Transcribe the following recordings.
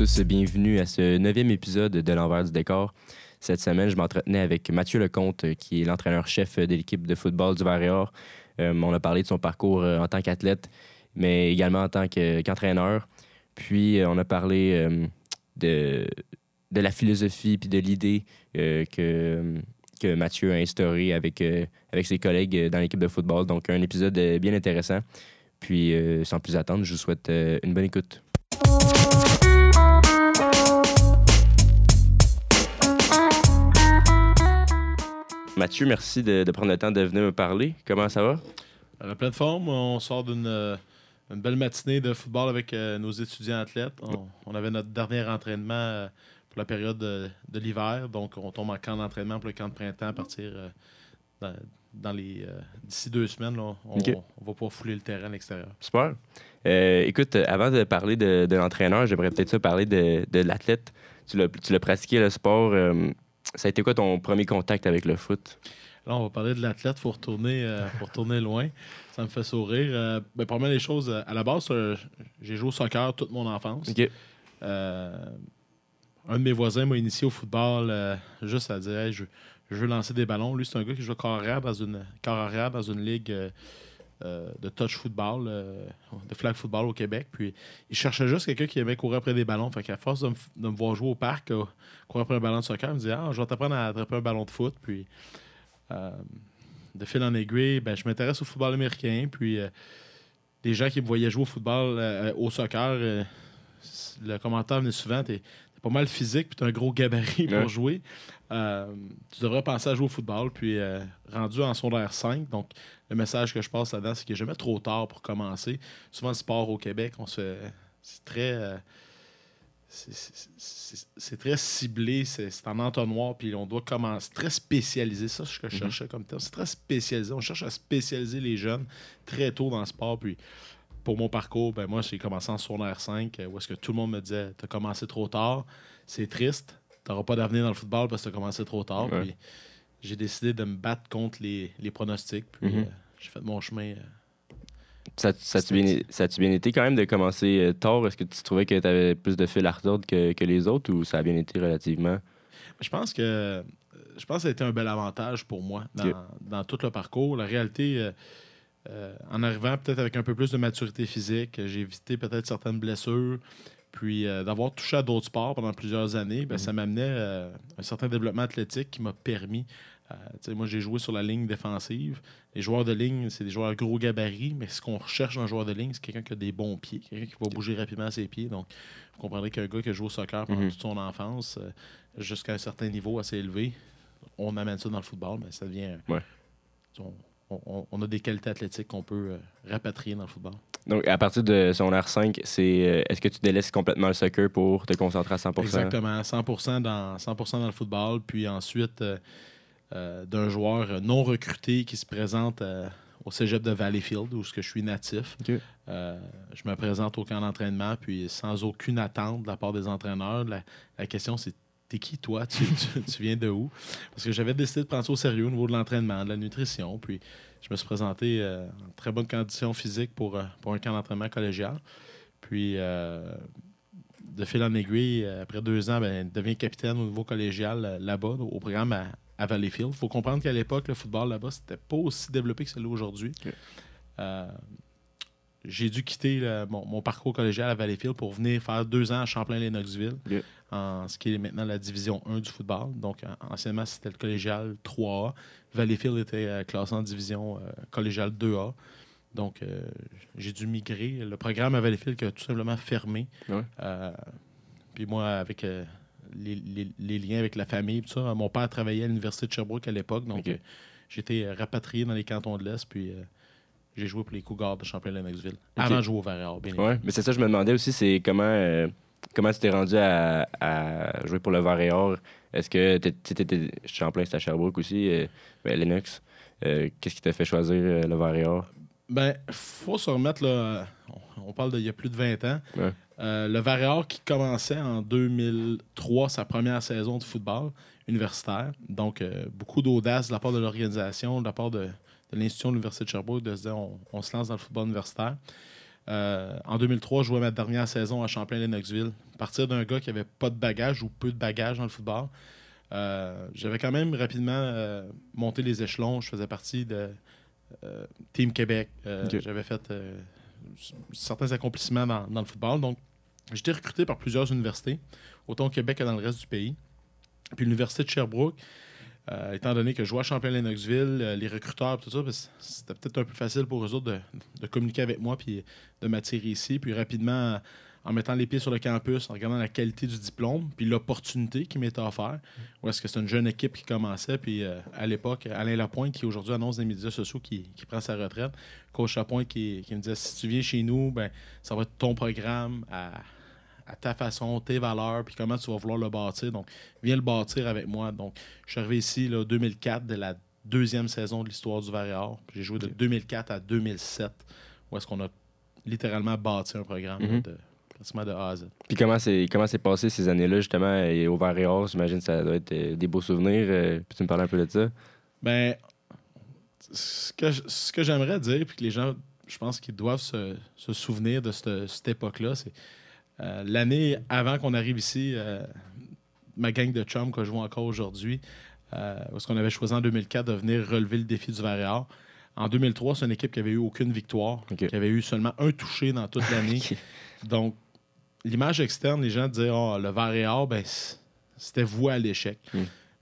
Tous, bienvenue à ce neuvième épisode de l'envers du décor. Cette semaine, je m'entretenais avec Mathieu Lecomte, euh, qui est l'entraîneur-chef de l'équipe de football du Varéor. Euh, on a parlé de son parcours euh, en tant qu'athlète, mais également en tant que- qu'entraîneur. Puis, on a parlé de, de la philosophie puis de l'idée que, que Mathieu a instaurée avec, avec ses collègues dans l'équipe de football. Donc, un épisode bien intéressant. Puis, sans plus attendre, je vous souhaite une bonne écoute. Mathieu, merci de, de prendre le temps de venir me parler. Comment ça va? À pleine forme, on sort d'une euh, une belle matinée de football avec euh, nos étudiants athlètes. On, on avait notre dernier entraînement euh, pour la période de, de l'hiver. Donc, on tombe en camp d'entraînement pour le camp de printemps à partir euh, dans, dans les d'ici deux semaines. là, on, va pouvoir fouler le terrain à l'extérieur. Super. Écoute, avant de parler de, de l'entraîneur, j'aimerais peut-être ça parler de, de l'athlète. Tu l'as pratiqué le sport. Ça a été quoi ton premier contact avec le foot? Là, on va parler de l'athlète. Il faut retourner, euh, faut retourner loin. Ça me fait sourire. Euh, ben, première des choses, euh, à la base, euh, j'ai joué au soccer toute mon enfance. Euh, un de mes voisins m'a initié au football juste à dire Hey, je, je veux lancer des ballons. Lui, c'est un gars qui joue corps arrière dans une, corps arrière dans une ligue euh, de touch football, euh, de flag football au Québec. Puis il cherchait juste quelqu'un qui aimait courir après des ballons. Fait qu'à force de me, voir jouer au parc, euh, courir après un ballon de soccer, il me dit Ah, je vais t'apprendre à attraper un ballon de foot. Puis de fil en aiguille, ben, je m'intéresse au football américain. Puis les gens qui me voyaient jouer au football, au soccer, le commentaire venait souvent pas mal physique, puis t'as un gros gabarit pour jouer. Euh, tu devrais penser à jouer au football. Puis euh, rendu en secondaire 5, donc le message que je passe là-dedans, c'est qu'il n'est jamais trop tard pour commencer. Souvent, le sport au Québec, on se fait. C'est très. euh, c'est- très ciblé, c'est en entonnoir, puis on doit commencer. C'est très spécialisé, ça, c'est ce que je Mhm. cherchais comme terme. C'est très spécialisé. On cherche à spécialiser les jeunes très tôt dans le sport. Puis pour mon parcours, ben moi, j'ai commencé en secondaire 5, euh, où est-ce que tout le monde me disait T'as commencé trop tard, c'est triste, t'auras pas d'avenir dans le football parce que t'as commencé trop tard. Ouais. Puis j'ai décidé de me battre contre les, les pronostics, puis Mhm. euh, j'ai fait mon chemin. euh, Ça, ça a-tu bien, ça a-tu bien été quand même de commencer tard? Est-ce que tu trouvais que tu avais plus de fil à retordre que, que les autres ou ça a bien été relativement? Je pense que je pense que ça a été un bel avantage pour moi dans, dans tout le parcours. La réalité, euh, euh, en arrivant peut-être avec un peu plus de maturité physique, j'ai évité peut-être certaines blessures. Puis euh, d'avoir touché à d'autres sports pendant plusieurs années, ben, Mhm. ça m'amenait euh, un certain développement athlétique qui m'a permis. moi, j'ai joué sur la ligne défensive. Les joueurs de ligne, c'est des joueurs gros gabarits, mais ce qu'on recherche dans un joueur de ligne, c'est quelqu'un qui a des bons pieds, quelqu'un qui va bouger rapidement ses pieds. Donc, vous comprendrez qu'un gars qui a joué au soccer pendant Mhm. toute son enfance, jusqu'à un certain niveau assez élevé, on amène ça dans le football, mais ça devient. Ouais. On, on- on a des qualités athlétiques qu'on peut euh, rapatrier dans le football. Donc, à partir de son R5, c'est euh, est-ce que tu délaisses complètement le soccer pour te concentrer à 100% Exactement, 100%, dans, 100 dans le football. Puis ensuite, euh, euh, d'un joueur non recruté qui se présente euh, au cégep de Valleyfield, où je suis natif. Je me présente au camp d'entraînement, puis sans aucune attente de la part des entraîneurs. La, la question, c'est T'es qui, toi? Tu, tu- tu viens de où? Parce que j'avais décidé de prendre ça au sérieux au niveau de l'entraînement, de la nutrition. Puis je me suis présenté euh, en très bonne condition physique pour, euh, pour un camp d'entraînement collégial. Puis, euh, de fil en aiguille, après deux ans, ben, devient capitaine au niveau collégial là-bas, au programme à, à Valleyfield. Il faut comprendre qu'à l'époque, le football là-bas, c'était pas aussi développé que c'est aujourd'hui. Euh, j'ai dû quitter mon, mon parcours collégial à Valleyfield pour venir faire deux ans à Champlain-Lennoxville, en ce qui est maintenant la division 1 du football. Donc, en- anciennement, c'était le collégial 3A. Valleyfield était euh, classé en division euh, collégiale 2A. Donc, euh, j'ai dû migrer. Le programme à Valleyfield qui a tout simplement fermé. Ouais. Euh, puis moi, avec euh, les, les- les liens avec la famille, tout ça, mon père travaillait à l'Université de Sherbrooke à l'époque. Donc, Ok. euh, j'ai été euh, rapatrié dans les cantons de l'Est. Puis, euh, j'ai joué pour les Cougars de Champlain-Lennoxville. Avant de jouer au Varéor, bien Ouais, mais c'est ça, je me demandais aussi, c'est comment. euh, comment tu t'es rendu à, à jouer pour le Var et Or? Est-ce que tu étais Champlain, c'était à Sherbrooke aussi, euh, ben, Lennox? Euh, Qu'est-ce qui t'a fait choisir euh, le Var et Or? Ben, faut se remettre, là, on- parle d'il y a plus de 20 ans. Ouais. Le Varéor qui commençait en 2003, sa première saison de football universitaire. Donc, beaucoup d'audace de la part de l'organisation, de la part de, de l'institution de l'Université de Sherbrooke, de se dire on, on se lance dans le football universitaire. Euh, en 2003, je jouais ma dernière saison à Champlain-Lennoxville. Partir d'un gars qui avait pas de bagage ou peu de bagage dans le football. Euh, J'avais quand même rapidement euh, monté les échelons. Je faisais partie de Team Québec. J'avais fait certains accomplissements dans, dans le football. Donc, j'étais recruté par plusieurs universités, autant au Québec que dans le reste du pays. Puis l'Université de Sherbrooke, euh, étant donné que je jouais à Champlain-Lennoxville, euh, les recruteurs, tout ça, ben, c'était peut-être un peu facile pour eux autres de, communiquer avec moi puis de m'attirer ici. Puis rapidement, en mettant les pieds sur le campus, en regardant la qualité du diplôme, puis l'opportunité qui m'était offerte, où est-ce que c'est une jeune équipe qui commençait, puis euh, à l'époque, Alain Lapointe, qui aujourd'hui annonce des médias sociaux qui, prend sa retraite, coach Lapointe qui, qui me disait si tu viens chez nous, ben ça va être ton programme à, à ta façon, tes valeurs, puis comment tu vas vouloir le bâtir. Donc, viens le bâtir avec moi. Donc, je suis arrivé ici, là, 2004, de la deuxième saison de l'histoire du Varéor. J'ai joué de 2004 à 2007, où est-ce qu'on a littéralement bâti un programme là, Mhm. de, de A à Z. Puis comment c'est comment c'est passé ces années-là, justement, et au Var et Or? J'imagine que ça doit être euh, des beaux souvenirs. euh, Peux-tu me parler un peu de ça? Ben, ce que, ce que j'aimerais dire, puis que les gens, je pense qu'ils doivent se, se souvenir de cette, cette époque-là, c'est euh, l'année avant qu'on arrive ici, euh, ma gang de chums que je vois encore aujourd'hui, euh, parce qu'on avait choisi en 2004 de venir relever le défi du Varéor. En 2003, c'est une équipe qui avait eu aucune victoire, qui avait eu seulement un touché dans toute l'année. Donc, l'image externe, les gens disaient oh, le Varéor, ben, c'était voué à l'échec. Mm.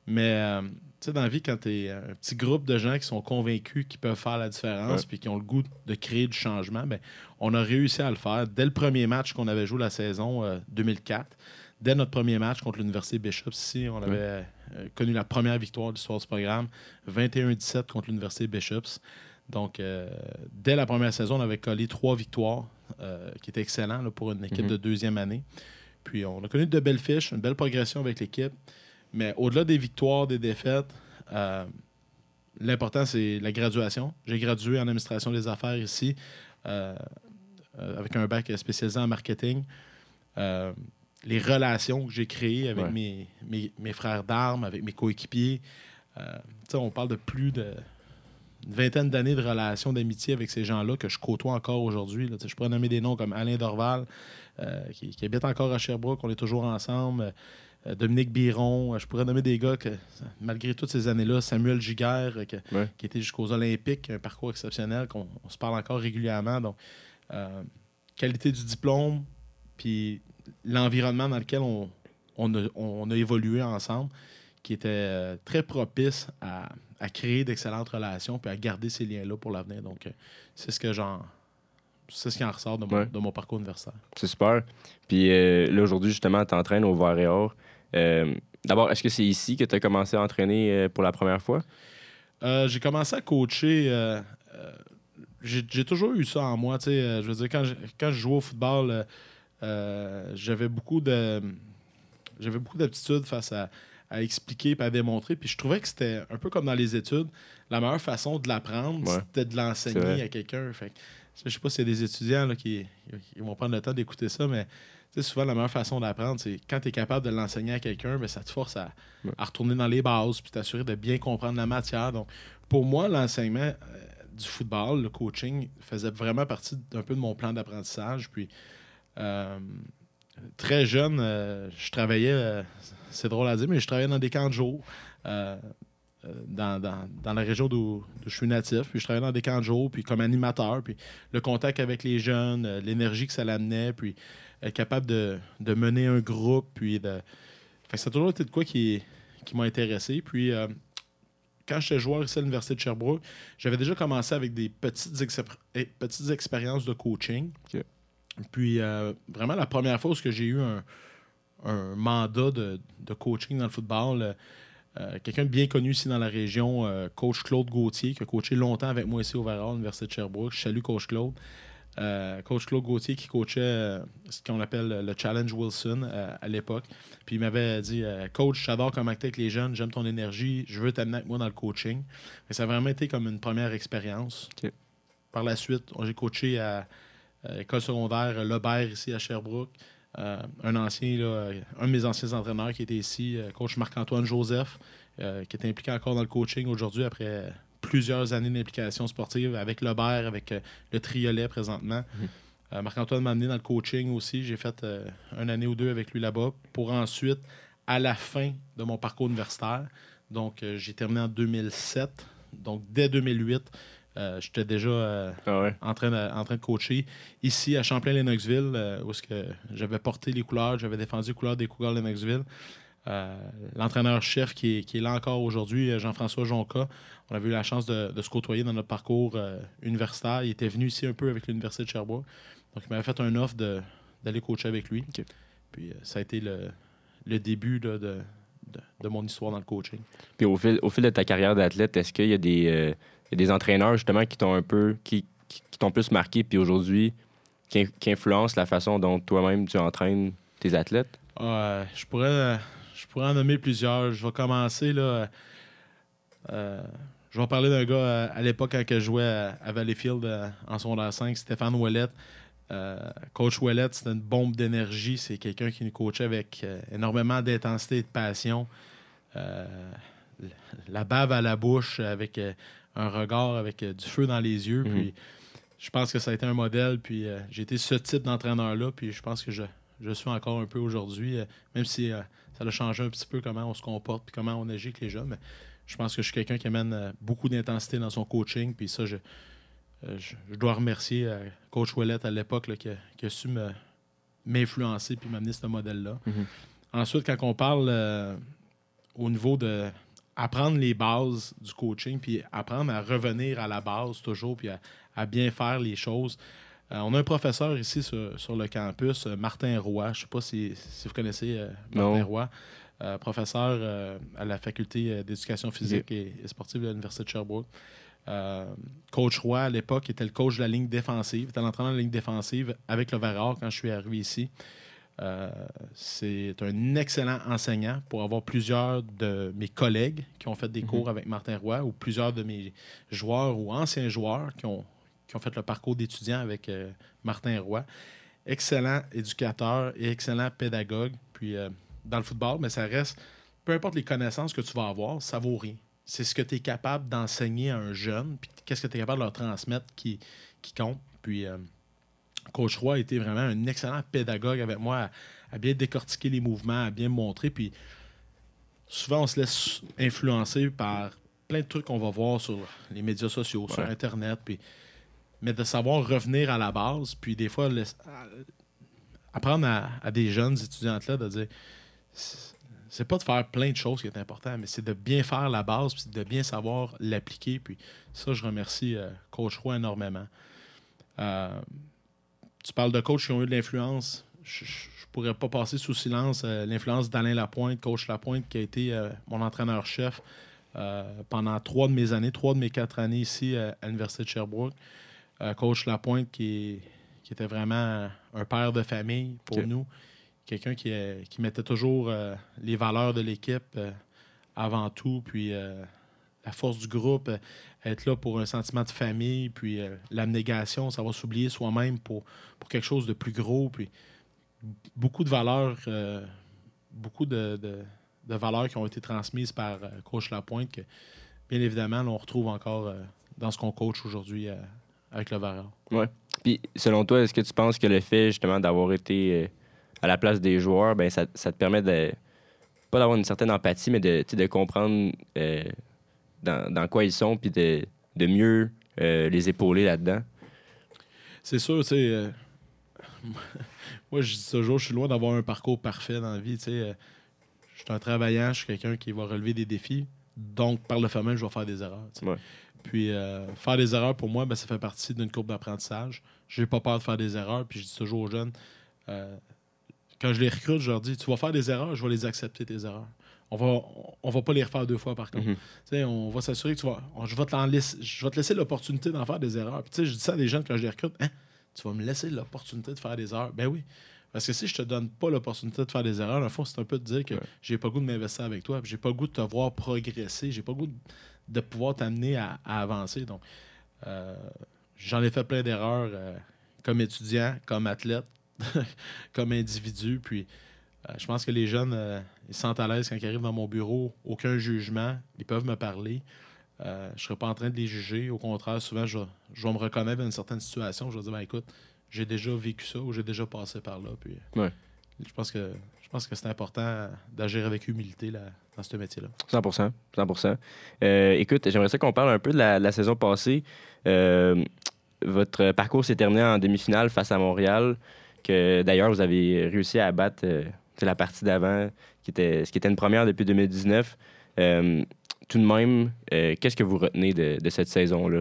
Mais, sais, dans la vie, quand tu es un petit groupe de gens qui sont convaincus qu'ils peuvent faire la différence puis qui ont le goût de créer du changement, ben, on a réussi à le faire. Dès le premier match qu'on avait joué la saison euh, 2004, dès notre premier match contre l'Université Bishops ici, on avait euh, connu la première victoire de l'histoire du programme, 21-17 contre l'Université Bishops. Donc, euh, dès la première saison, on avait collé trois victoires, euh, qui étaient excellents là, pour une équipe Mhm. de deuxième année. Puis, on a connu de belles fiches, une belle progression avec l'équipe. Mais au-delà des victoires, des défaites, euh, l'important, c'est la graduation. J'ai gradué en administration des affaires ici, euh, euh, avec un bac spécialisé en marketing. Euh, les relations que j'ai créées avec Ouais. mes, mes, mes frères d'armes, avec mes coéquipiers. On parle de plus de une vingtaine d'années de relations d'amitié avec ces gens-là que je côtoie encore aujourd'hui. Je pourrais nommer des noms comme Alain Dorval, qui, qui habite encore à Sherbrooke, on est toujours ensemble. Euh, Dominique Biron, euh, je pourrais nommer des gars que, malgré toutes ces années-là, Samuel Giguère, euh, que- Ouais. qui était jusqu'aux Olympiques, un parcours exceptionnel, qu'on on se parle encore régulièrement. Donc, euh, qualité du diplôme, puis l'environnement dans lequel on, on, a, on a évolué ensemble, qui était très propice à, à créer d'excellentes relations, puis à garder ces liens-là pour l'avenir. Donc, c'est ce que j'en. C'est ce qui en ressort de mon, Ouais. de mon parcours universitaire. C'est super. Puis euh, là, aujourd'hui, justement, tu t'entraînes au Var et Or. Euh, D'abord, est-ce que c'est ici que tu as commencé à entraîner euh, pour la première fois? Euh, j'ai commencé à coacher. euh, j'ai toujours eu ça en moi. je veux dire, quand je, quand je jouais au football, j'avais beaucoup de j'avais beaucoup d'aptitudes face à, à expliquer et à démontrer. Puis je trouvais que c'était un peu comme dans les études. La meilleure façon de l'apprendre, Ouais. c'était de l'enseigner à quelqu'un. Fait je sais pas s'il y a des étudiants là, qui, qui vont prendre le temps d'écouter ça, mais sais, souvent la meilleure façon d'apprendre, c'est quand tu es capable de l'enseigner à quelqu'un, ben, ça te force à, Ouais. à retourner dans les bases puis t'assurer de bien comprendre la matière. Donc, pour moi, l'enseignement euh, du football, le coaching, faisait vraiment partie d'un peu de mon plan d'apprentissage. Puis, euh, très jeune, euh, je travaillais, c'est drôle à dire, mais je travaillais dans des camps de jour. dans, dans- dans la région d'où je suis natif, puis je travaillais dans des camps de jour, puis comme animateur, puis le contact avec les jeunes, l'énergie que ça l'amenait, puis être capable de, de mener un groupe, puis de... Fait que ça a toujours été de quoi qui, qui m'a intéressé. Puis euh, quand j'étais joueur ici à l'Université de Sherbrooke, j'avais déjà commencé avec des petites, eh, petites expériences de coaching. Puis euh, vraiment la première fois où j'ai eu un, un mandat de, de coaching dans le football, euh, quelqu'un de bien connu ici dans la région, coach Claude Gauthier, qui a coaché longtemps avec moi ici au Varal, à l'Université de Sherbrooke. Je salue coach Claude. Euh, coach Claude Gauthier qui coachait euh, ce qu'on appelle le Challenge Wilson euh, à l'époque. Puis il m'avait dit Coach, j'adore comment tu avec les jeunes, j'aime ton énergie, je veux t'amener avec moi dans le coaching. Et ça a vraiment été comme une première expérience. Par la suite, j'ai coaché à, à l'école secondaire Lebert ici à Sherbrooke. Un ancien, là, un de mes anciens entraîneurs qui était ici, coach Marc-Antoine Joseph, qui est impliqué encore dans le coaching aujourd'hui après plusieurs années d'implication sportive avec Lebert, avec euh, le Triolet présentement. Euh, Marc-Antoine m'a amené dans le coaching aussi. J'ai fait euh, une année ou deux avec lui là-bas pour ensuite, à la fin de mon parcours universitaire, donc j'ai terminé en 2007. Donc dès 2008, euh, j'étais déjà euh, Ah ouais? en train, de, en train de coacher ici à Champlain-Lennoxville, euh, où que j'avais porté les couleurs, j'avais défendu les couleurs des Cougars de Lennoxville. L'entraîneur-chef qui est, qui est là encore aujourd'hui, Jean-François Jonca, on avait eu la chance de, de se côtoyer dans notre parcours euh, universitaire. Il était venu ici un peu avec l'Université de Sherbrooke. Donc, il m'avait fait un offre de- d'aller coacher avec lui. Puis, euh, ça a été le, le début là, de, de, de mon histoire dans le coaching. Puis au fil, au fil de ta carrière d'athlète, est-ce qu'il y a des, euh, il y a des entraîneurs justement qui t'ont un peu qui, qui, qui t'ont plus marqué puis aujourd'hui qui, in- qui influencent la façon dont toi-même tu entraînes tes athlètes? Euh, je, pourrais, je pourrais en nommer plusieurs. Je vais commencer là. euh, je vais parler d'un gars euh, à l'époque quand je jouais à, Valleyfield euh, en secondaire 5, Stéphane Ouellette. Euh, coach Ouellette, c'était une bombe d'énergie. C'est quelqu'un qui nous coachait avec euh, énormément d'intensité et de passion. Euh, la bave à la bouche, avec un regard, avec du feu dans les yeux. Mhm. Puis je pense que ça a été un modèle. Puis j'ai été ce type d'entraîneur-là. Puis je pense que je, je suis encore un peu aujourd'hui, même si ça a changé un petit peu comment on se comporte puis comment on agit avec les jeunes. Mais je pense que je suis quelqu'un qui amène euh, beaucoup d'intensité dans son coaching. Puis ça, je, euh, je, je dois remercier euh, Coach Ouellette à l'époque qui, a- qui a su m'influencer puis m'amener ce modèle-là. Mhm. Ensuite, quand on parle euh, au niveau de apprendre les bases du coaching, puis apprendre à revenir à la base toujours, puis à, à bien faire les choses. Euh, on a un professeur ici sur, sur le campus, Martin Roy. Je ne sais pas si, si vous connaissez euh, Martin Non. Roy. Euh, professeur euh, à la faculté euh, d'éducation physique et, et sportive de l'Université de Sherbrooke. Coach Roy, à l'époque, était le coach de la ligne défensive, était l'entraîneur de la ligne défensive avec le Varard quand je suis arrivé ici. Euh, c'est un excellent enseignant pour avoir plusieurs de mes collègues qui ont fait des cours avec Martin Roy ou plusieurs de mes joueurs ou anciens joueurs qui ont, qui ont fait le parcours d'étudiant avec euh, Martin Roy. Excellent éducateur et excellent pédagogue. Puis euh, dans le football, mais ça reste, peu importe les connaissances que tu vas avoir, ça vaut rien. C'est ce que tu es capable d'enseigner à un jeune, puis qu'est-ce que tu es capable de leur transmettre qui, qui compte. Puis euh, Coach Roy a été vraiment un excellent pédagogue avec moi à, à bien décortiquer les mouvements, à bien me montrer. Puis souvent, on se laisse influencer par plein de trucs qu'on va voir sur les médias sociaux, sur. Internet. Puis, mais de savoir revenir à la base, puis des fois, laisse- à- apprendre à, à des jeunes étudiantes là de dire c'est- pas de faire plein de choses qui est important, mais c'est de bien faire la base, puis de bien savoir l'appliquer. Puis ça, je remercie euh, Coach Roy énormément. Euh, tu parles de coachs qui ont eu de l'influence. Je ne pourrais pas passer sous silence euh, l'influence d'Alain Lapointe, coach Lapointe, qui a été mon entraîneur-chef pendant trois de mes années, trois de mes quatre années ici à l'Université de Sherbrooke. Coach Lapointe, qui, qui était vraiment un père de famille pour nous. Quelqu'un qui, qui mettait toujours euh, les valeurs de l'équipe euh, avant tout, puis euh, la force du groupe, être là pour un sentiment de famille, puis l'abnégation, savoir s'oublier soi-même pour, pour quelque chose de plus gros, puis beaucoup de valeurs, beaucoup de, de- valeurs qui ont été transmises par Coach Lapointe, que bien évidemment, on retrouve encore dans ce qu'on coach aujourd'hui avec le Varard. Puis selon toi, est-ce que tu penses que le fait justement d'avoir été à la place des joueurs, ben ça, ça te permet de pas d'avoir une certaine empathie, mais de, de comprendre euh, dans, dans quoi ils sont, puis de, de mieux euh, les épauler là-dedans? C'est sûr, tu sais. euh, moi, je dis toujours, je suis loin d'avoir un parcours parfait dans la vie. Tu sais, je suis un travaillant, je suis quelqu'un qui va relever des défis. Donc, par le fait même, je vais faire des erreurs. tu sais. Ouais. Puis, euh, faire des erreurs, pour moi, ben, ça fait partie d'une courbe d'apprentissage. Je n'ai pas peur de faire des erreurs. Puis, je dis toujours aux jeunes, quand je les recrute, je leur dis, tu vas faire des erreurs, je vais les accepter, tes erreurs. On va, on va pas les refaire deux fois, par contre. Mhm. On va s'assurer que tu vas. on- je, vais te je vais te laisser l'opportunité d'en faire des erreurs. Puis, je dis ça à des jeunes quand je les recrute. Hein? tu vas me laisser l'opportunité de faire des erreurs. Ben oui. Parce que si je te donne pas l'opportunité de faire des erreurs, au fond, c'est un peu de dire que Ouais. j'ai pas le goût de m'investir avec toi, j'ai pas le goût de te voir progresser, j'ai pas le goût de, de pouvoir t'amener à, à avancer. Donc, euh, j'en ai fait plein d'erreurs euh, comme étudiant, comme athlète, comme individu. Puis, euh, je pense que les jeunes, euh, ils se sentent à l'aise quand ils arrivent dans mon bureau, aucun jugement, ils peuvent me parler. Euh, je ne serai pas en train de les juger. Au contraire, souvent, je, vais- je vais me reconnaître dans une certaine situation. Je vais dire, ben, écoute, j'ai déjà vécu ça ou j'ai déjà passé par là. Puis, Ouais. Je pense que, je pense que c'est important d'agir avec humilité là, dans ce métier-là. 100 100 Euh, Écoute, j'aimerais ça qu'on parle un peu de la, de la saison passée. Euh, votre parcours s'est terminé en demi-finale face à Montréal, que d'ailleurs, vous avez réussi à battre euh, la partie d'avant, qui était, ce qui était une première depuis 2019. Euh, tout de même, euh, qu'est-ce que vous retenez de, cette saison-là?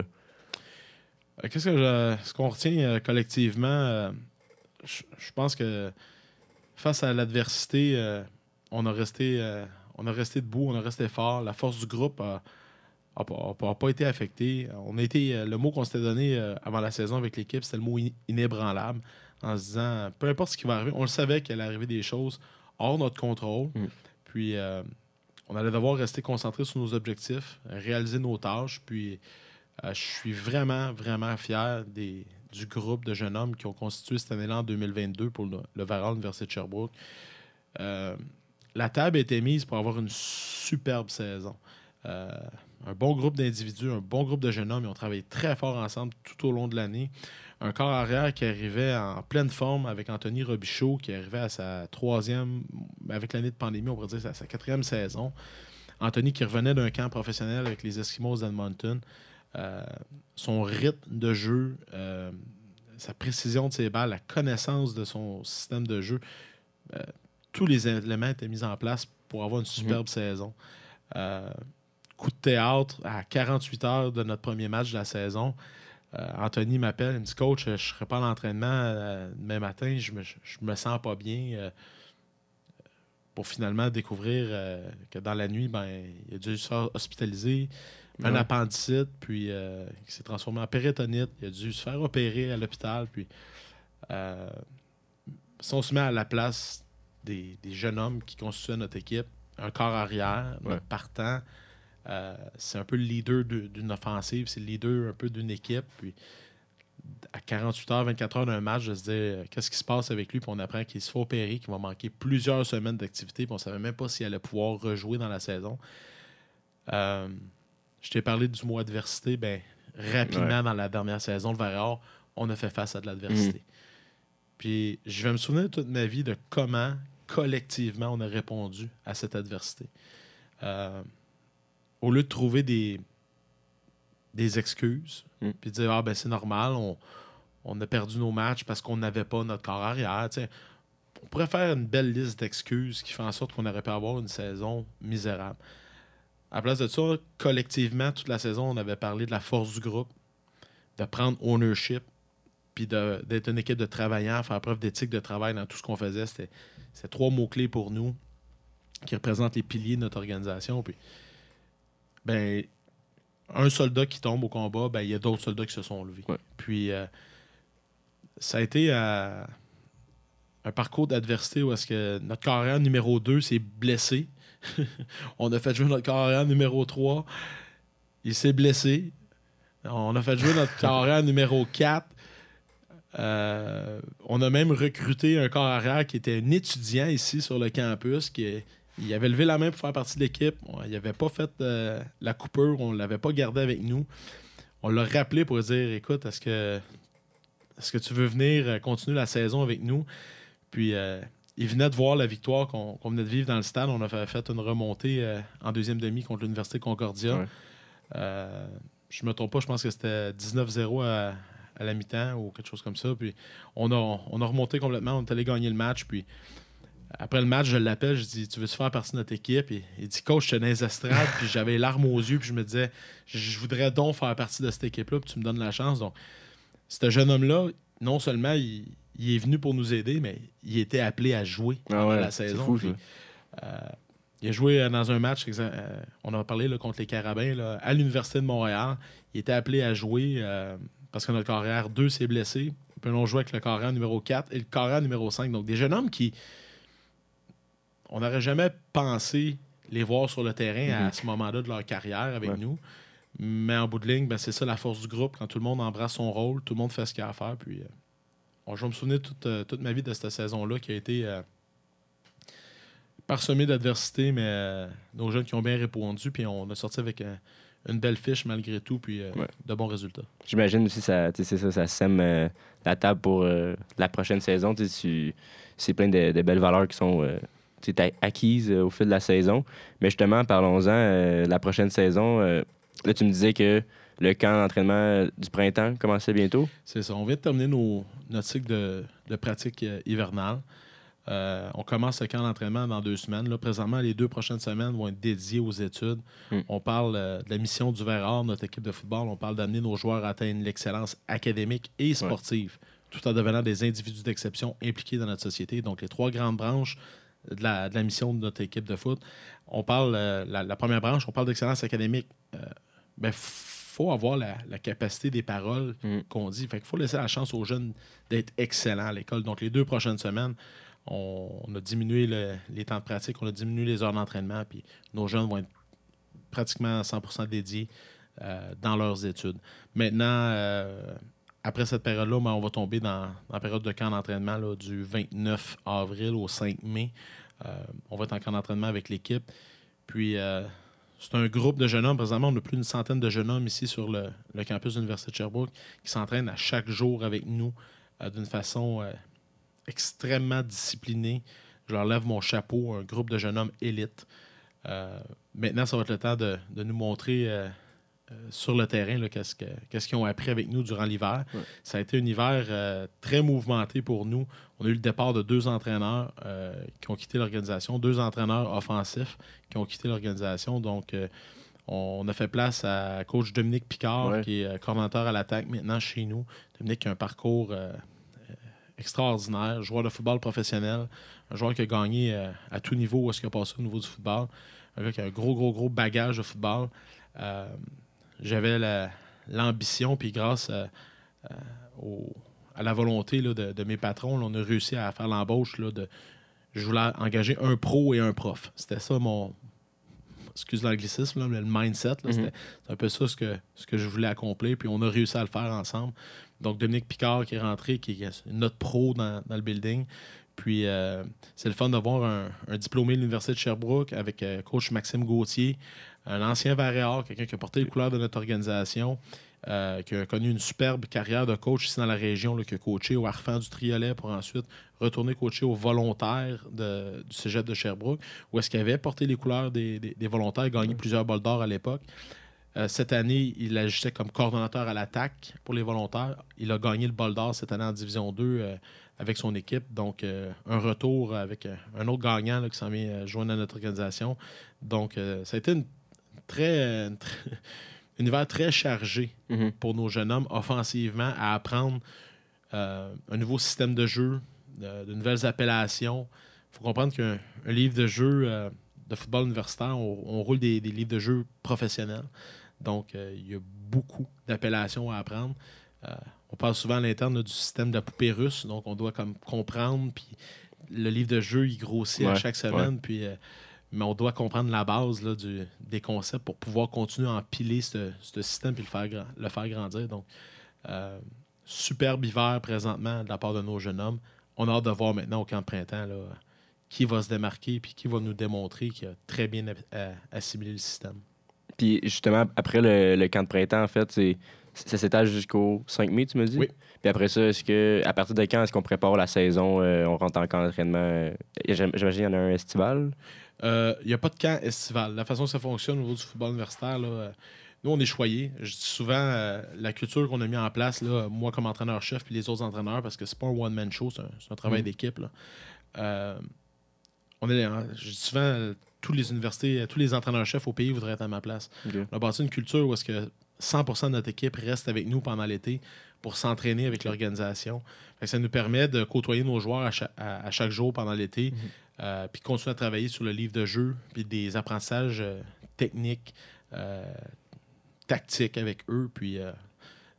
Euh, Qu'est-ce que je- ce qu'on retient collectivement, je pense que face à l'adversité, on a resté on a resté debout, on a resté fort. La force du groupe a, a pas- été affectée. On a été le mot qu'on s'était donné avant la saison avec l'équipe, c'était le mot in- inébranlable, en se disant peu importe ce qui va arriver, on le savait qu'il allait arriver des choses hors notre contrôle. Mm. Puis euh, on allait devoir rester concentré sur nos objectifs, réaliser nos tâches, puis euh, je suis vraiment, vraiment fier des, du groupe de jeunes hommes qui ont constitué cette année-là en 2022 pour le, le Varal Université de Sherbrooke. Euh, la table a été mise pour avoir une superbe saison. Euh, un bon groupe d'individus, un bon groupe de jeunes hommes. Ils ont travaillé très fort ensemble tout au long de l'année. Un corps arrière qui arrivait en pleine forme avec Anthony Robichaud, qui arrivait à sa troisième, avec l'année de pandémie, on pourrait dire à sa quatrième saison. Anthony qui revenait d'un camp professionnel avec les Eskimos d'Edmonton. Euh, son rythme de jeu, euh, sa précision de ses balles, la connaissance de son système de jeu, euh, tous les éléments étaient mis en place pour avoir une superbe saison. Euh, coup de théâtre à 48 heures de notre premier match de la saison. Euh, Anthony m'appelle, il me dit Coach, je ne serai pas à l'entraînement euh, demain matin, je me, je me sens pas bien. euh, pour finalement découvrir euh, que dans la nuit, ben, il a dû se faire hospitaliser, un Ouais. appendicite, puis euh, qui s'est transformé en péritonite. Il a dû se faire opérer à l'hôpital. Puis, euh, si on se met à la place des, des jeunes hommes qui constituaient notre équipe, un corps arrière, Ouais. notre partant, euh, c'est un peu le leader de- d'une offensive, c'est le leader un peu d'une équipe. Puis, à 48 heures, 24 heures d'un match, de se dire euh, qu'est-ce qui se passe avec lui, puis on apprend qu'il se fait opérer, qu'il va manquer plusieurs semaines d'activité, puis on ne savait même pas s'il allait pouvoir rejouer dans la saison. Euh, je t'ai parlé du mot adversité, ben, rapidement dans la dernière saison, le Vareur, on a fait face à de l'adversité. Puis je vais me souvenir toute ma vie de comment collectivement on a répondu à cette adversité. Euh, au lieu de trouver des, des excuses, Mm. puis de dire Ah ben c'est normal, on, on a perdu nos matchs parce qu'on n'avait pas notre corps arrière. On pourrait faire une belle liste d'excuses qui fait en sorte qu'on aurait pu avoir une saison misérable. À la place de ça, collectivement, toute la saison, on avait parlé de la force du groupe, de prendre ownership, puis d'être une équipe de travailleurs, faire preuve d'éthique de travail dans tout ce qu'on faisait. C'était trois mots-clés pour nous qui représentent les piliers de notre organisation. Puis, ben, un soldat qui tombe au combat, ben, il y a d'autres soldats qui se sont levés. Ouais. Puis, euh, ça a été euh, un parcours d'adversité où est-ce que notre carrière numéro 2 s'est blessé. on a fait jouer notre carrière numéro 3. Il s'est blessé. On a fait jouer notre carrière numéro 4. Euh, on a même recruté un corps arrière qui était un étudiant ici sur le campus, qui il avait levé la main pour faire partie de l'équipe. Il n'avait pas fait euh, la coupure, on ne l'avait pas gardé avec nous. On l'a rappelé pour dire écoute, est-ce que, est-ce que tu veux venir euh, continuer la saison avec nous? Puis euh, il venait de voir la victoire qu'on qu'on venait de vivre dans le stade. On a fait, une remontée euh, en deuxième demi contre l'Université Concordia. Ouais. Je me trompe pas, je pense que c'était 19-0 à, à la mi-temps ou quelque chose comme ça. Puis on a, on a remonté complètement, on est allé gagner le match. Puis après le match, je l'appelle, je dis Tu veux-tu faire partie de notre équipe? Et, Il dit Coach, j'étais dans les estrades, puis j'avais les larmes aux yeux, puis je me disais Je je voudrais donc faire partie de cette équipe-là, puis tu me donnes la chance. Donc, ce jeune homme-là, non seulement il, il est venu pour nous aider, mais il était appelé à jouer Ah pendant ouais, la saison. fou, Puis, ça. euh, il a joué euh, dans un match, euh, on a parlé là, contre les Carabins, là, à l'Université de Montréal. Il était appelé à jouer euh, parce que notre carrière 2 s'est blessé. Puis on joue avec le carré numéro 4 et le carré numéro 5. Donc des jeunes hommes qui. On n'aurait jamais pensé les voir sur le terrain à ce moment-là de leur carrière avec Ouais. nous. Mais en bout de ligne, ben, c'est ça la force du groupe. Quand tout le monde embrasse son rôle, tout le monde fait ce qu'il a à faire. Puis, euh, bon, je vais me souvenir toute, euh, toute ma vie de cette saison-là qui a été euh, parsemée d'adversité, mais nos jeunes qui ont bien répondu. Puis on a sorti avec une belle fiche malgré tout, puis Ouais. de bons résultats. J'imagine aussi ça, ça, ça sème la table pour la prochaine saison. C'est plein de, de belles valeurs qui sont acquises euh, au fil de la saison. Mais justement, parlons-en, euh, la prochaine saison, euh, là, tu me disais que le camp d'entraînement du printemps commençait bientôt. C'est ça. On vient de terminer nos, notre cycle de, de pratique hivernale. Euh, on commence le camp d'entraînement dans deux semaines. Là, présentement, les deux prochaines semaines vont être dédiées aux études. Mm. On parle euh, de la mission du Verre notre équipe de football. On parle d'amener nos joueurs à atteindre l'excellence académique et sportive, tout en devenant des individus d'exception impliqués dans notre société. Donc, les trois grandes branches de la, de la mission de notre équipe de foot. On parle, euh, la, la première branche, on parle d'excellence académique. Euh, ben, faut avoir la, la capacité des paroles Mm. qu'on dit. Fait qu'il faut laisser la chance aux jeunes d'être excellents à l'école. Donc, les deux prochaines semaines, on, on a diminué le- les temps de pratique, on a diminué les heures d'entraînement, puis nos jeunes vont être pratiquement 100% dédiés euh, dans leurs études. Maintenant, après cette période-là, ben, on va tomber dans, la période de camp d'entraînement du 29 avril au 5 mai. Euh, on va être en camp d'entraînement avec l'équipe. Puis, euh, c'est un groupe de jeunes hommes. Présentement, on a plus d'une centaine de jeunes hommes ici sur le, campus de l'Université de Sherbrooke qui s'entraînent à chaque jour avec nous euh, d'une façon extrêmement disciplinée. Je leur lève mon chapeau, un groupe de jeunes hommes élite. Maintenant, ça va être le temps de, nous montrer sur le terrain qu'est-ce que- qu'est-ce qu'ils ont appris avec nous durant l'hiver. Ouais. Ça a été un hiver euh, très mouvementé pour nous. On a eu le départ de deux entraîneurs euh, qui ont quitté l'organisation, deux entraîneurs offensifs qui ont quitté l'organisation. Donc, euh, on a fait place à coach Dominique Picard, Ouais. qui est euh, coordonnateur à l'attaque maintenant chez nous. Dominique a un parcours euh, euh, extraordinaire, joueur de football professionnel, un joueur qui a gagné euh, à tout niveau où est-ce qu'il a passé au niveau du football, un gars qui a un gros, gros, gros bagage de football. Euh, J'avais la- l'ambition, puis grâce à, à- au- à la volonté là, de, de mes patrons, là, on a réussi à faire l'embauche de. Je voulais engager un pro et un prof. C'était ça mon. Excuse l'anglicisme, le mindset. là, Mhm. C'était c'est un peu ça ce que, ce que je voulais accomplir. Puis on a réussi à le faire ensemble. Donc Dominique Picard qui est rentré, qui est notre pro dans, dans le building. Puis euh, c'est le fun d'avoir un, un diplômé de l'Université de Sherbrooke avec euh, coach Maxime Gauthier, un ancien Varéor, quelqu'un qui a porté les couleurs de notre organisation, euh, qui a connu une superbe carrière de coach ici dans la région, là, qui a coaché au Harfang du Triolet pour ensuite retourner coacher aux volontaires de- du cégep de Sherbrooke, où est-ce qu'il avait porté les couleurs des, des- des volontaires, gagné plusieurs bols d'or à l'époque. Euh, cette année, il agissait comme coordonnateur à l'attaque pour les volontaires. Il a gagné le bol d'or cette année en Division 2 euh, avec son équipe. Donc, euh, un retour avec euh, un autre gagnant là, qui s'en vient euh, joindre à notre organisation. Donc, ça a été une très, un hiver très chargé Mhm. pour nos jeunes hommes offensivement à apprendre euh, un nouveau système de jeu, de, de nouvelles appellations. Il faut comprendre qu'un un livre de jeu euh, de football universitaire, on, on roule des, des livres de jeu professionnels. Donc, euh, il y a beaucoup d'appellations à apprendre. Euh, on parle souvent à l'interne du système de la poupée russe, donc on doit comme comprendre, puis le livre de jeu, il grossit à chaque semaine, puis, euh, mais on doit comprendre la base là, du- des concepts pour pouvoir continuer à empiler ce, ce système puis le faire, le faire grandir. Donc, euh, superbe hiver présentement de la part de nos jeunes hommes. On a hâte de voir maintenant au camp de printemps là, qui va se démarquer puis qui va nous démontrer qu'il a très bien assimilé le système. Puis justement, après le, le camp de printemps, en fait, c'est, ça s'étale jusqu'au 5 mai, tu me dis? Oui. Puis après ça, est-ce que à partir de quand est-ce qu'on prépare la saison? euh, on rentre en camp d'entraînement? euh, j'im- J'imagine qu'il y en a un estival? Euh, Il n'y a pas de camp estival. La façon que ça fonctionne au niveau du football universitaire, là, euh, nous, on est choyés. Je dis souvent euh, la culture qu'on a mis en place, là, moi comme entraîneur-chef, puis les autres entraîneurs, parce que c'est pas un one-man show, c'est un, travail Mhm. d'équipe. Euh, on est, hein, je dis souvent, euh, tous les universités, euh, tous les entraîneurs-chefs au pays voudraient être à ma place. On a bâti une culture où est-ce que 100% de notre équipe reste avec nous pendant l'été pour s'entraîner avec l'organisation. Ça nous permet de côtoyer nos joueurs à chaque, à- à chaque jour pendant l'été, euh, puis continuer à travailler sur le livre de jeu, puis des apprentissages euh, techniques, euh, tactiques avec eux. Puis,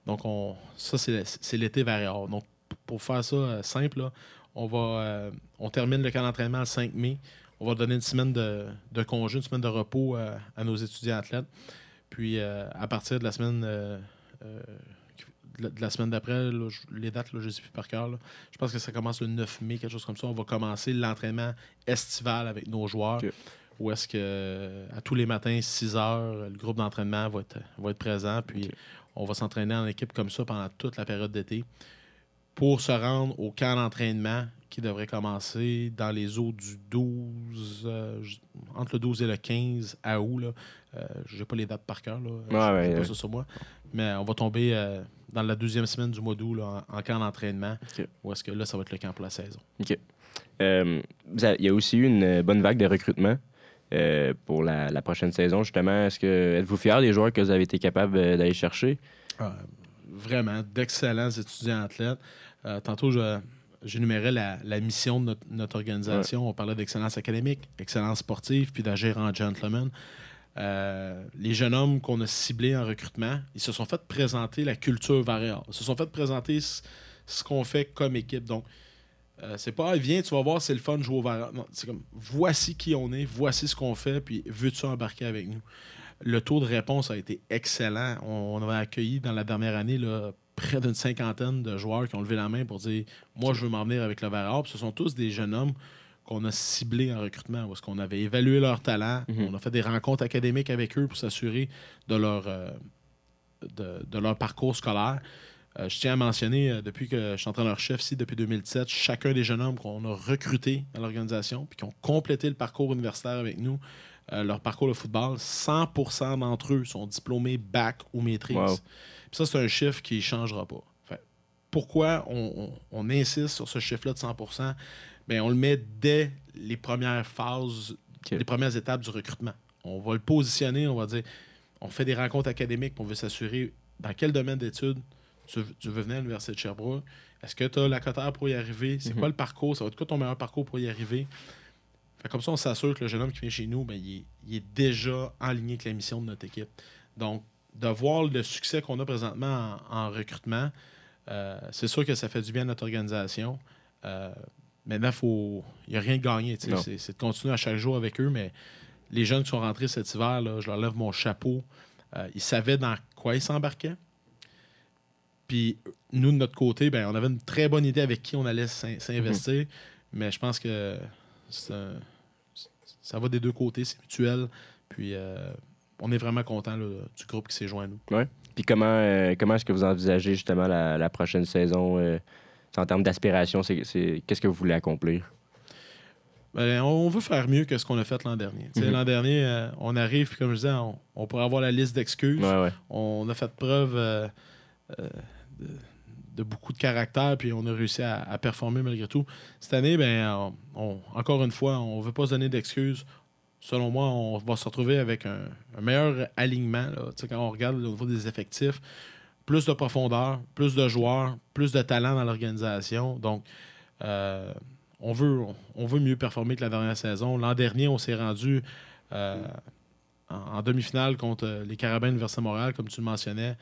donc, on, ça, c'est l'été variable. Donc, pour faire ça simple, on, va, on termine le camp d'entraînement le 5 mai. On va donner une semaine de, de congé, une semaine de repos à nos étudiants athlètes. Puis à partir de la semaine la- de la semaine d'après, je- les dates, là, je ne sais plus par cœur. là. Je pense que ça commence le 9 mai, quelque chose comme ça. On va commencer l'entraînement estival avec nos joueurs. Ok. Où est-ce que à tous les matins, 6 heures, le groupe d'entraînement va être, va être présent. Puis on va s'entraîner en équipe comme ça pendant toute la période d'été pour se rendre au camp d'entraînement qui devrait commencer dans les eaux du 12, euh, entre le 12 et le 15 à août. Euh, j'ai pas les dates par cœur. Là. J'ai ouais, pas ouais. ça sur moi. Mais on va tomber euh, dans la deuxième semaine du mois d'août en, en camp d'entraînement. Ok. Où est-ce que là, ça va être le camp pour la saison? Euh, vous avez- il y a aussi eu une euh, bonne vague de recrutement euh, pour la, la prochaine saison. Justement, est-ce que êtes-vous fier des joueurs que vous avez été capable euh, d'aller chercher? Euh, vraiment, d'excellents étudiants athlètes. Euh, tantôt, je- j'énumérais la, la mission de notre, notre organisation. On parlait d'excellence académique, excellence sportive, puis d'agir en gentleman. Euh, les jeunes hommes qu'on a ciblés en recrutement, ils se sont fait présenter la culture variable. Ils se sont fait présenter ce, qu'on fait comme équipe. Donc, euh, c'est pas, viens, tu vas voir, c'est le fun de jouer au variable. Non, c'est comme, voici qui on est, voici ce qu'on fait, puis veux-tu embarquer avec nous? Le taux de réponse a été excellent. On, avait accueilli dans la dernière année près d'une cinquantaine de joueurs qui ont levé la main pour dire Moi, je veux m'en venir avec le Vert Ce sont tous des jeunes hommes qu'on a ciblés en recrutement, parce qu'on avait évalué leur talent. Mhm. On a fait des rencontres académiques avec eux pour s'assurer de leur, euh, de, de leur parcours scolaire. Euh, je tiens à mentionner, euh, depuis que je suis entraîneur-chef ici, depuis 2007, chacun des jeunes hommes qu'on a recrutés dans l'organisation, puis qui ont complété le parcours universitaire avec nous, euh, leur parcours de football, 100% d'entre eux sont diplômés bac ou maîtrise. Wow. Puis ça, c'est un chiffre qui ne changera pas. Pourquoi on, on- on insiste sur ce chiffre-là de 100 Bien, on le met dès les premières phases, les premières étapes du recrutement. On va le positionner, on va dire, on fait des rencontres académiques, on veut s'assurer dans quel domaine d'études tu, veux- tu veux venir à l'Université de Sherbrooke. Est-ce que tu as la cotère pour y arriver? C'est Mhm. quoi le parcours? Ça va être quoi ton meilleur parcours pour y arriver? Fait comme ça, on s'assure que le jeune homme qui vient chez nous, ben, il, est, il est déjà en ligne avec la mission de notre équipe. Donc, de voir le succès qu'on a présentement en, en recrutement, euh, c'est sûr que ça fait du bien à notre organisation. Euh, maintenant, il n'y a rien de gagné. C'est de continuer à chaque jour avec eux, mais les jeunes qui sont rentrés cet hiver, là, je leur lève mon chapeau. Euh, ils savaient dans quoi ils s'embarquaient. Puis nous, de notre côté, ben, on avait une très bonne idée avec qui on allait s'in- s'investir, mais je pense que un- ça va des deux côtés, c'est mutuel. Puis on est vraiment content du groupe qui s'est joint à nous. Puis comment, euh, comment est-ce que vous envisagez justement la, la prochaine saison euh, en termes d'aspiration? C'est, qu'est-ce que vous voulez accomplir? Ben, on veut faire mieux que ce qu'on a fait l'an dernier. Mhm. L'an dernier, euh, on arrive, puis comme je disais, on, on pourrait avoir la liste d'excuses. Ouais, ouais. On a fait preuve de, de beaucoup de caractère, puis on a réussi à, à performer malgré tout. Cette année, ben, on- on- encore une fois, on ne veut pas se donner d'excuses. Selon moi, on va se retrouver avec un, un meilleur alignement. là. Quand on regarde au niveau des effectifs, plus de profondeur, plus de joueurs, plus de talent dans l'organisation. Donc, euh, on, veut, on veut mieux performer que la dernière saison. L'an dernier, on s'est rendu euh, en, en demi-finale contre les Carabins de Montréal, comme tu le mentionnais.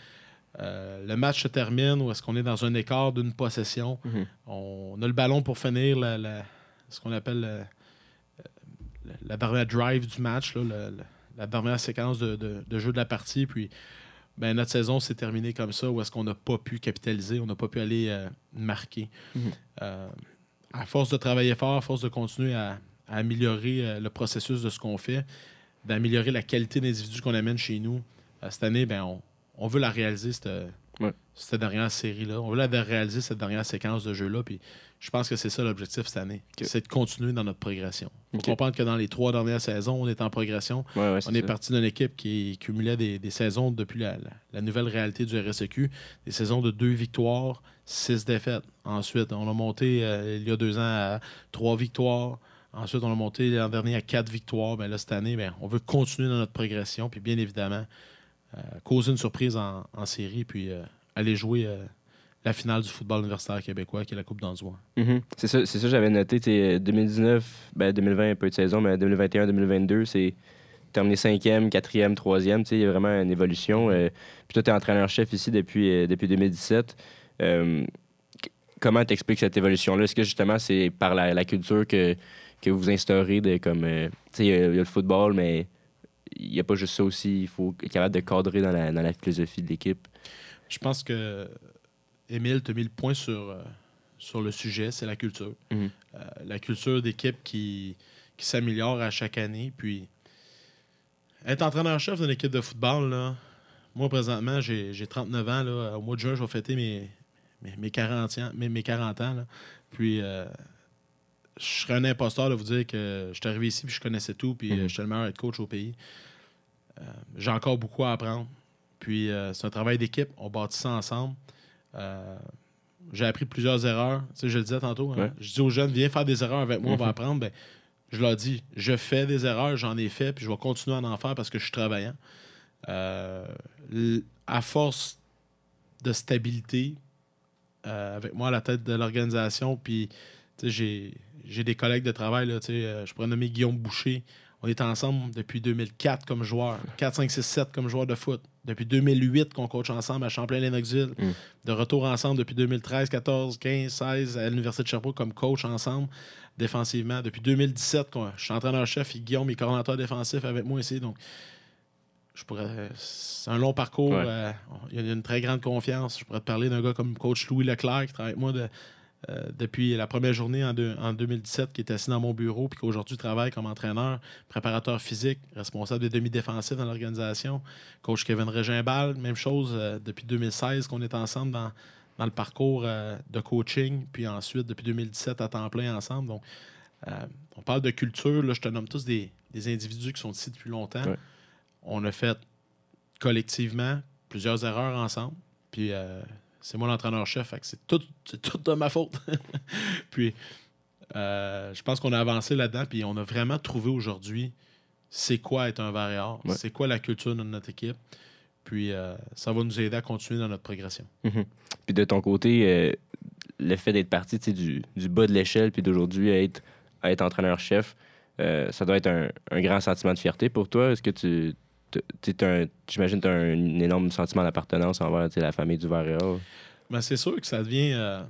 Euh, le match se termine où est-ce qu'on est dans un écart d'une possession. Mhm. On a le ballon pour finir la- la- ce qu'on appelle la, dernière drive du match, là, la, dernière séquence de, de- de jeu de la partie. Puis ben, notre saison s'est terminée comme ça, où est-ce qu'on n'a pas pu capitaliser, on n'a pas pu aller euh, marquer. Mhm. Euh, à force de travailler fort, à force de continuer à, à améliorer euh, le processus de ce qu'on fait, d'améliorer la qualité d'individus qu'on amène chez nous, cette année, ben, on, on veut la réaliser, cette, Ouais. cette dernière série-là. On veut la réaliser, cette dernière séquence de jeu-là. Puis je pense que c'est ça l'objectif cette année. C'est de continuer dans notre progression. Il faut Ok. comprendre que dans les trois dernières saisons, on est en progression. Ouais, ouais, c'est On est ça. parti d'une équipe qui cumulait des, des saisons depuis la, la- la nouvelle réalité du RSEQ, des saisons de deux victoires, six défaites. Ensuite, on a monté euh, il y a deux ans à trois victoires. Ensuite, on a monté l'an dernier à quatre victoires. Ben là, cette année, ben, on veut continuer dans notre progression. Puis bien évidemment, causer une surprise en, en série, puis euh, aller jouer euh, la finale du football universitaire québécois, qui est la Coupe d'Anzouan. Mhm. C'est ça, ça j'avais noté. tu sais, 2019, ben 2020, un peu de saison, mais 2021-2022, c'est terminé cinquième, quatrième, troisième. Il y a vraiment une évolution. euh, puis toi, tu es entraîneur-chef ici depuis, euh, depuis 2017. Euh, comment t'expliques cette évolution-là? Est-ce que justement c'est par la, la culture que, que vous instaurez de comme. euh, il y a le football, mais il n'y a pas juste ça aussi. Il faut être capable de cadrer dans la, dans la philosophie de l'équipe. Je pense que Émile t'a mis le point sur, euh, sur le sujet, c'est la culture. Mhm. Euh, la culture d'équipe qui, qui s'améliore à chaque année. Puis, être entraîneur-chef d'une équipe de football, là, moi, présentement, j'ai j'ai 39 ans. Là, au mois de juin, je vais fêter mes, mes, mes 40 ans. Mes, mes 40 ans là. Puis, euh, je serais un imposteur de vous dire que je suis arrivé ici puis je connaissais tout, puis Mhm. euh, j'étais le meilleur head coach au pays. Euh, j'ai encore beaucoup à apprendre. Puis euh, c'est un travail d'équipe. On bâtit ça ensemble. Euh, j'ai appris plusieurs erreurs. Tu sais, je le disais tantôt. hein. Ouais. Je dis aux jeunes, viens faire des erreurs avec moi, on va Mhm. apprendre. Ben, je leur dis, je fais des erreurs, j'en ai fait, puis je vais continuer à en faire parce que je suis travaillant. À force de stabilité, avec moi à la tête de l'organisation, puis tu sais, j'ai, j'ai des collègues de travail. Là, euh, je pourrais nommer Guillaume Boucher. On est ensemble depuis 2004 comme joueur. 4, 5, 6, 7 comme joueur de foot. Depuis 2008 qu'on coach ensemble à Champlain-Lennoxville. Mm. De retour ensemble depuis 2013, 14, 15, 16 à l'Université de Sherbrooke comme coach ensemble défensivement. Depuis 2017, qu'on- je suis entraîneur-chef et Guillaume est coordonnateur défensif avec moi ici. Donc, je pourrais. C'est un long parcours. Ouais. euh, il y a une très grande confiance. Je pourrais te parler d'un gars comme coach Louis Leclerc qui travaille avec moi de- euh, depuis la première journée en, deux- en 2017, qui est assis dans mon bureau puis qu'aujourd'hui travaille comme entraîneur, préparateur physique, responsable des demi-défensifs dans l'organisation. Coach Kevin Régimbal, même chose euh, depuis 2016 qu'on est ensemble dans, dans le parcours euh, de coaching, puis ensuite depuis 2017 à temps plein ensemble. Donc, on parle de culture, là, je te nomme tous des, des individus qui sont ici depuis longtemps. Ouais. On a fait collectivement plusieurs erreurs ensemble. Puis c'est moi l'entraîneur-chef, c'est tout, de ma faute. puis euh, je pense qu'on a avancé là-dedans, puis on a vraiment trouvé aujourd'hui c'est quoi être un variable, Ouais. c'est quoi la culture de notre équipe. Puis euh, ça va nous aider à continuer dans notre progression. Puis de ton côté, euh, le fait d'être parti du, du bas de l'échelle, puis d'aujourd'hui être, à être entraîneur-chef, ça doit être un, un grand sentiment de fierté pour toi. Est-ce que tu. Tu- tu J'imagine que tu as un, énorme sentiment d'appartenance envers tu la famille du Varéal. Ben, c'est sûr que ça devient. euh,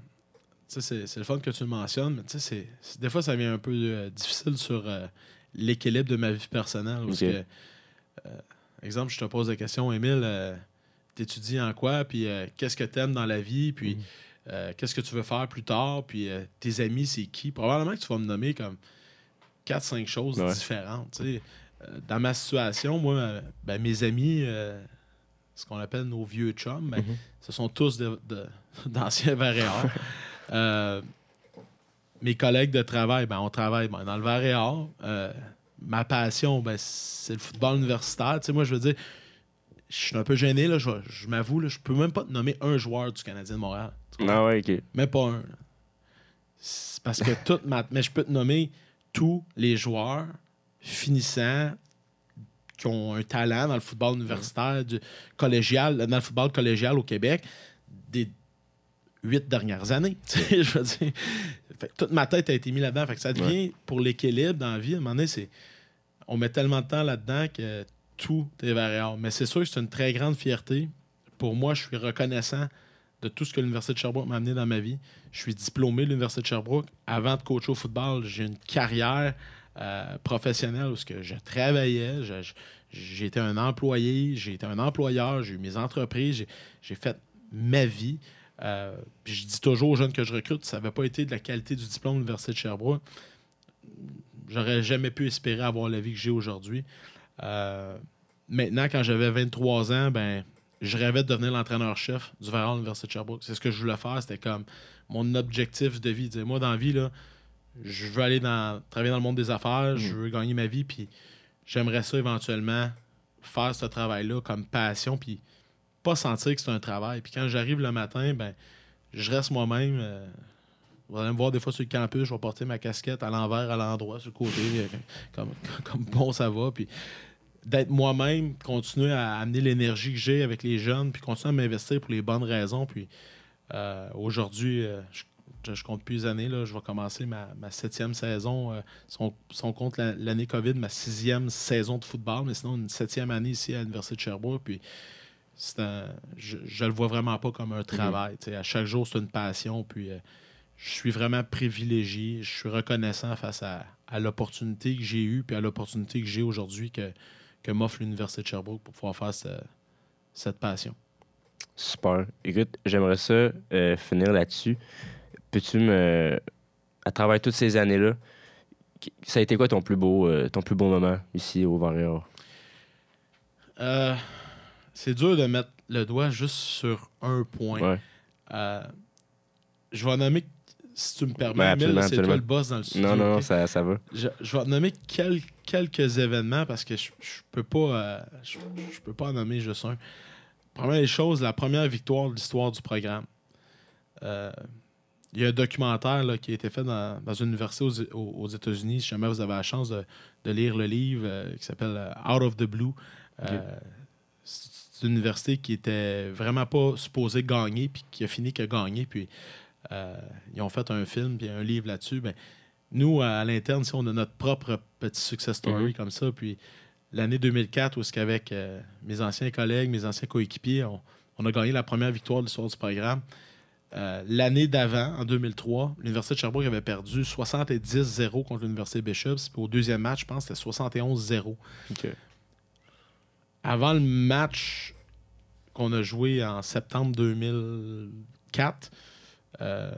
tu c'est, c'est le fun que tu le mentionnes, mais tu sais, c'est, c'est- des fois, ça devient un peu euh, difficile sur euh, l'équilibre de ma vie personnelle. Parce que, exemple, je te pose la question, Émile, t'étudies en quoi, puis qu'est-ce que t'aimes dans la vie, puis euh, qu'est-ce que tu veux faire plus tard, puis tes amis, c'est qui? Probablement que tu vas me nommer comme 4-5 choses Ouais. différentes. tu dans ma situation, moi, euh, ben, mes amis, euh, ce qu'on appelle nos vieux chums, ben, Mhm. ce sont tous d'anciens Varéors. Euh, mes collègues de travail, ben, on travaille ben, dans le Varéor. Euh, ma passion, ben, c'est le football universitaire. Tu sais, moi, je veux dire, je suis un peu gêné, là, je, je m'avoue, je peux même pas te nommer un joueur du Canadien de Montréal. Ah ouais, ok. Même pas un. parce que toute ma. Mais je peux te nommer tous les joueurs finissants qui ont un talent dans le football universitaire, du collégial, dans le football collégial au Québec, des huit dernières années. Je veux dire. Fait toute ma tête a été mise là-dedans. Fait que ça devient, pour l'équilibre dans la vie, à un moment donné, c'est. On met tellement de temps là-dedans que tout est variable. Mais c'est sûr que c'est une très grande fierté. Pour moi, je suis reconnaissant de tout ce que l'Université de Sherbrooke m'a amené dans ma vie. Je suis diplômé de l'Université de Sherbrooke. Avant de coacher au football, j'ai une carrière euh, professionnelle où que je travaillais. Été un employé, été un employeur, j'ai eu mes entreprises, j'ai- fait ma vie. Euh, je dis toujours aux jeunes que je recrute, ça n'avait pas été de la qualité du diplôme de l'Université de Sherbrooke. J'aurais jamais pu espérer avoir la vie que j'ai aujourd'hui. Euh, maintenant, quand j'avais 23 ans, ben, je rêvais de devenir l'entraîneur-chef du Varan à l'Université de Sherbrooke. C'est ce que je voulais faire. C'était comme mon objectif de vie. Moi, dans la vie, là, je veux aller dans, travailler dans le monde des affaires, je veux gagner ma vie, puis j'aimerais ça éventuellement faire ce travail-là comme passion, puis pas sentir que c'est un travail. Puis quand j'arrive le matin, ben, je reste moi-même. euh, vous allez me voir des fois sur le campus, je vais porter ma casquette à l'envers, à l'endroit, sur le côté, euh, comme, bon ça va. Puis d'être moi-même, continuer à amener l'énergie que j'ai avec les jeunes, puis continuer à m'investir pour les bonnes raisons. Puis euh, aujourd'hui, je, je- je compte plus les années, là, je vais commencer ma, ma septième saison. euh, si, on, si on compte la- l'année COVID, ma sixième saison de football, mais sinon une septième année ici à l'Université de Sherbrooke. Puis un- je, je le vois vraiment pas comme un travail. tu sais. À chaque jour, c'est une passion. Puis euh, je suis vraiment privilégié. Je suis reconnaissant face à, à l'opportunité que j'ai eue puis à l'opportunité que j'ai aujourd'hui que, que m'offre l'Université de Sherbrooke pour pouvoir faire ce- cette passion. Super. Écoute, j'aimerais ça euh, finir là-dessus. Peux-tu me. À travers toutes ces années-là, ça a été quoi ton plus beau, euh, ton plus beau moment ici au Varrior? Euh, c'est dur de mettre le doigt juste sur un point. Ouais. Euh, je vais en nommer, si tu me permets, absolument, c'est toi le boss dans le studio. Non, non, non, ça, ça va. Je, je vais te nommer quel- quelques événements parce que je, je peux pas je, je peux pas en nommer juste un. Première des choses, la première victoire de l'histoire du programme. Il y a un documentaire là, qui a été fait dans, dans une université aux, États-Unis. Si jamais vous avez la chance de, de lire le livre euh, qui s'appelle euh, Out of the Blue. Euh, C'est une université qui était vraiment pas supposée gagner, puis qui a fini que gagner. Puis euh, ils ont fait un film, puis un livre là-dessus. Ben, nous, à, à l'interne, si on a notre propre petit success story comme ça. Puis l'année 2004, où est-ce qu'avec mes anciens collègues, mes anciens coéquipiers, on, on a gagné la première victoire de l'histoire du programme. Euh, l'année d'avant, en 2003, l'Université de Sherbrooke avait perdu 70-0 contre l'Université Bishops. Puis au deuxième match, je pense que c'était 71-0. Ok. Avant le match qu'on a joué en septembre 2004, euh,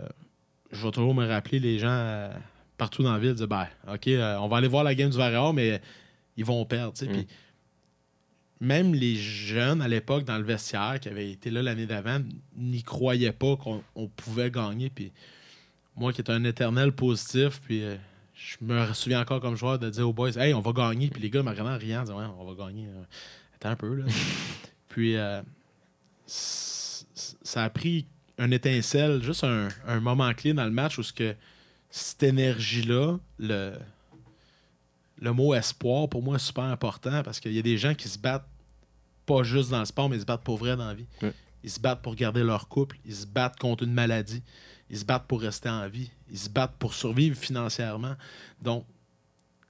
je vais toujours me rappeler les gens euh, partout dans la ville disaient ben, OK, on va aller voir la game du Vareur, mais ils vont perdre. Mm. Puis même les jeunes à l'époque dans le vestiaire qui avaient été là l'année d'avant n'y croyaient pas qu'on on pouvait gagner. Puis moi qui étais un éternel positif, puis euh, je me souviens encore comme joueur de dire aux boys Hey, on va gagner. Puis les gars me regardaient en riant, disaient Ouais, on va gagner. Euh, Attends un peu. Là. puis euh, ça a pris un étincelle, juste un, un moment clé dans le match où ce que cette énergie-là, le, le mot espoir, pour moi, est super important parce qu'il y a des gens qui se battent pas juste dans le sport, mais ils se battent pour vrai dans la vie. Ouais. Ils se battent pour garder leur couple, ils se battent contre une maladie, ils se battent pour rester en vie, ils se battent pour survivre financièrement. Donc,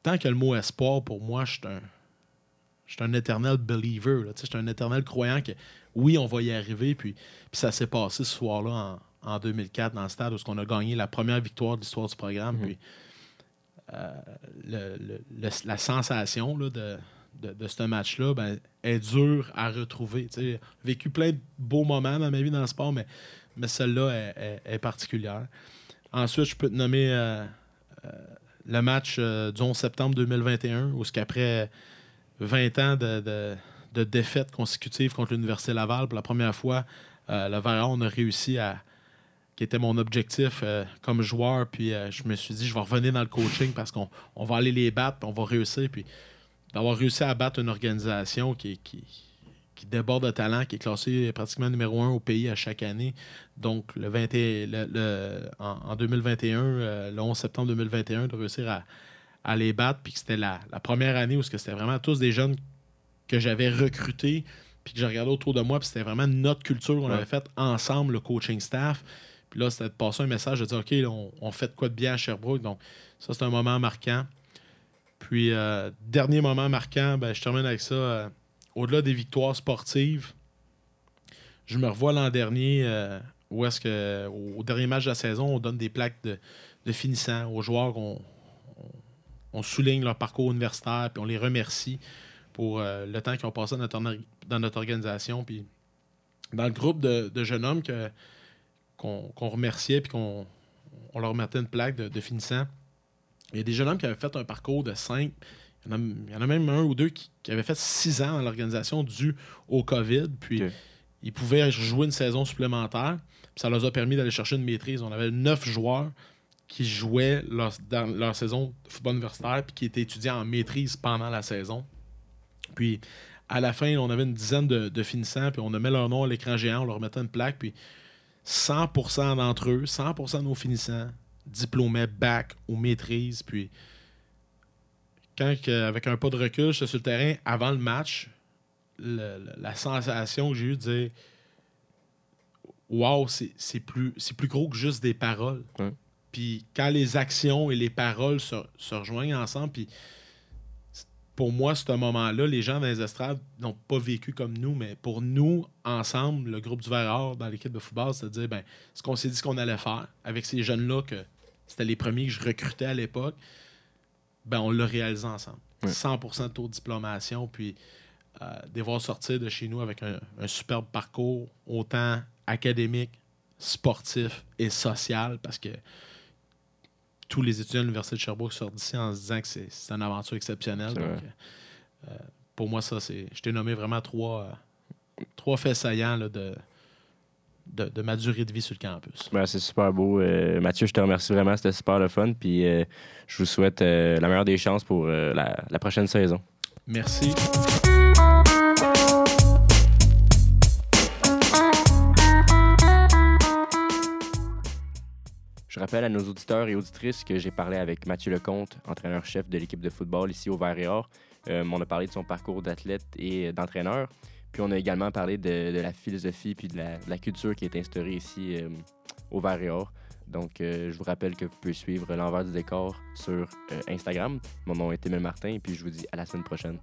tant que le mot espoir, pour moi, je suis un, je suis un éternel believer. là. Je suis un éternel croyant que oui, on va y arriver. Puis, puis ça s'est passé ce soir-là en, en 2004 dans le stade où on a gagné la première victoire de l'histoire du programme. Mhm. Puis, euh, le- le- la sensation là, de, de, ce match-là ben, est dure à retrouver. J'ai vécu plein de beaux moments dans ma vie dans le sport, mais, mais celle-là est, particulière. Ensuite, je peux te nommer euh, euh, le match euh, du 11 septembre 2021, où ce qu'après 20 ans de, de, de défaites consécutives contre l'Université Laval, pour la première fois, euh, le Varan, a réussi à, qui était mon objectif euh, comme joueur. Puis euh, je me suis dit, je vais revenir dans le coaching parce qu'on on va aller les battre, puis on va réussir. Puis d'avoir réussi à battre une organisation qui, qui, qui déborde de talent, qui est classée pratiquement numéro un au pays à chaque année. Donc, le 20 et- le- le- en, en 2021, euh, le 11 septembre 2021, de réussir à, à les battre, puis que c'était la, la première année où c'était vraiment tous des jeunes que j'avais recrutés, puis que j'ai regardé autour de moi, puis c'était vraiment notre culture qu'on Ouais. avait faite ensemble, le coaching staff. Puis là, c'était de passer un message de dire OK, on, fait quoi de bien à Sherbrooke. Donc, ça, c'est un moment marquant. Puis, euh, dernier moment marquant, ben, je termine avec ça. euh, au-delà des victoires sportives, je me revois l'an dernier euh, où est-ce que, au, dernier match de la saison, on donne des plaques de, de finissants aux joueurs. On, souligne leur parcours universitaire, puis on les remercie pour le temps qu'ils ont passé dans notre, orga- dans notre organisation. Puis, dans le groupe de, de jeunes hommes que, qu'on, remerciait, puis qu'on on leur mettait une plaque de, de finissants, il y a des jeunes hommes qui avaient fait un parcours de 5. Il y en a, il y en a même un ou deux qui, qui avaient fait 6 ans dans l'organisation dû au COVID. Puis ils pouvaient jouer une saison supplémentaire. Puis ça leur a permis d'aller chercher une maîtrise. On avait 9 joueurs qui jouaient leur, dans leur saison de football universitaire puis qui étaient étudiants en maîtrise pendant la saison. Puis à la fin, on avait une dizaine de, de finissants, puis on a mis leur nom à l'écran géant, on leur mettait une plaque, puis 100% d'entre eux, 100% de nos finissants, diplômés bac ou maîtrise, puis quand, avec un pas de recul, j'étais sur le terrain avant le match, le- la sensation que j'ai eue de dire Waouh, c'est plus, c'est plus gros que juste des paroles. Puis quand les actions et les paroles se, se rejoignent ensemble, puis pour moi, ce moment-là, les gens dans les estrades n'ont pas vécu comme nous, mais pour nous, ensemble, le groupe du Verre dans l'équipe de football, c'est-à-dire ben, ce qu'on s'est dit qu'on allait faire avec ces jeunes-là, que c'était les premiers que je recrutais à l'époque, ben, on l'a réalisé ensemble. 100% de taux de diplomation, puis euh, de voir sortir de chez nous avec un, un superbe parcours, autant académique, sportif et social, parce que tous les étudiants de l'Université de Sherbrooke sortent d'ici en se disant que c'est une aventure exceptionnelle. Donc, euh, pour moi, ça, c'est. Je t'ai nommé vraiment trois, euh, trois faits saillants là, de, de, de, ma durée de vie sur le campus. Ben, c'est super beau. Euh, Mathieu, je te remercie vraiment. C'était super le fun. Puis je vous souhaite la meilleure des chances pour la, la prochaine saison. Merci. Je rappelle à nos auditeurs et auditrices que j'ai parlé avec Mathieu Lecomte, entraîneur-chef de l'équipe de football ici au Vert et Or. Euh, on a parlé de son parcours d'athlète et d'entraîneur. Puis on a également parlé de, la philosophie puis de la, culture qui est instaurée ici euh, au Vert et Or. Donc, euh, je vous rappelle que vous pouvez suivre l'envers du décor sur Instagram. Mon nom est Emile Martin et puis je vous dis à la semaine prochaine.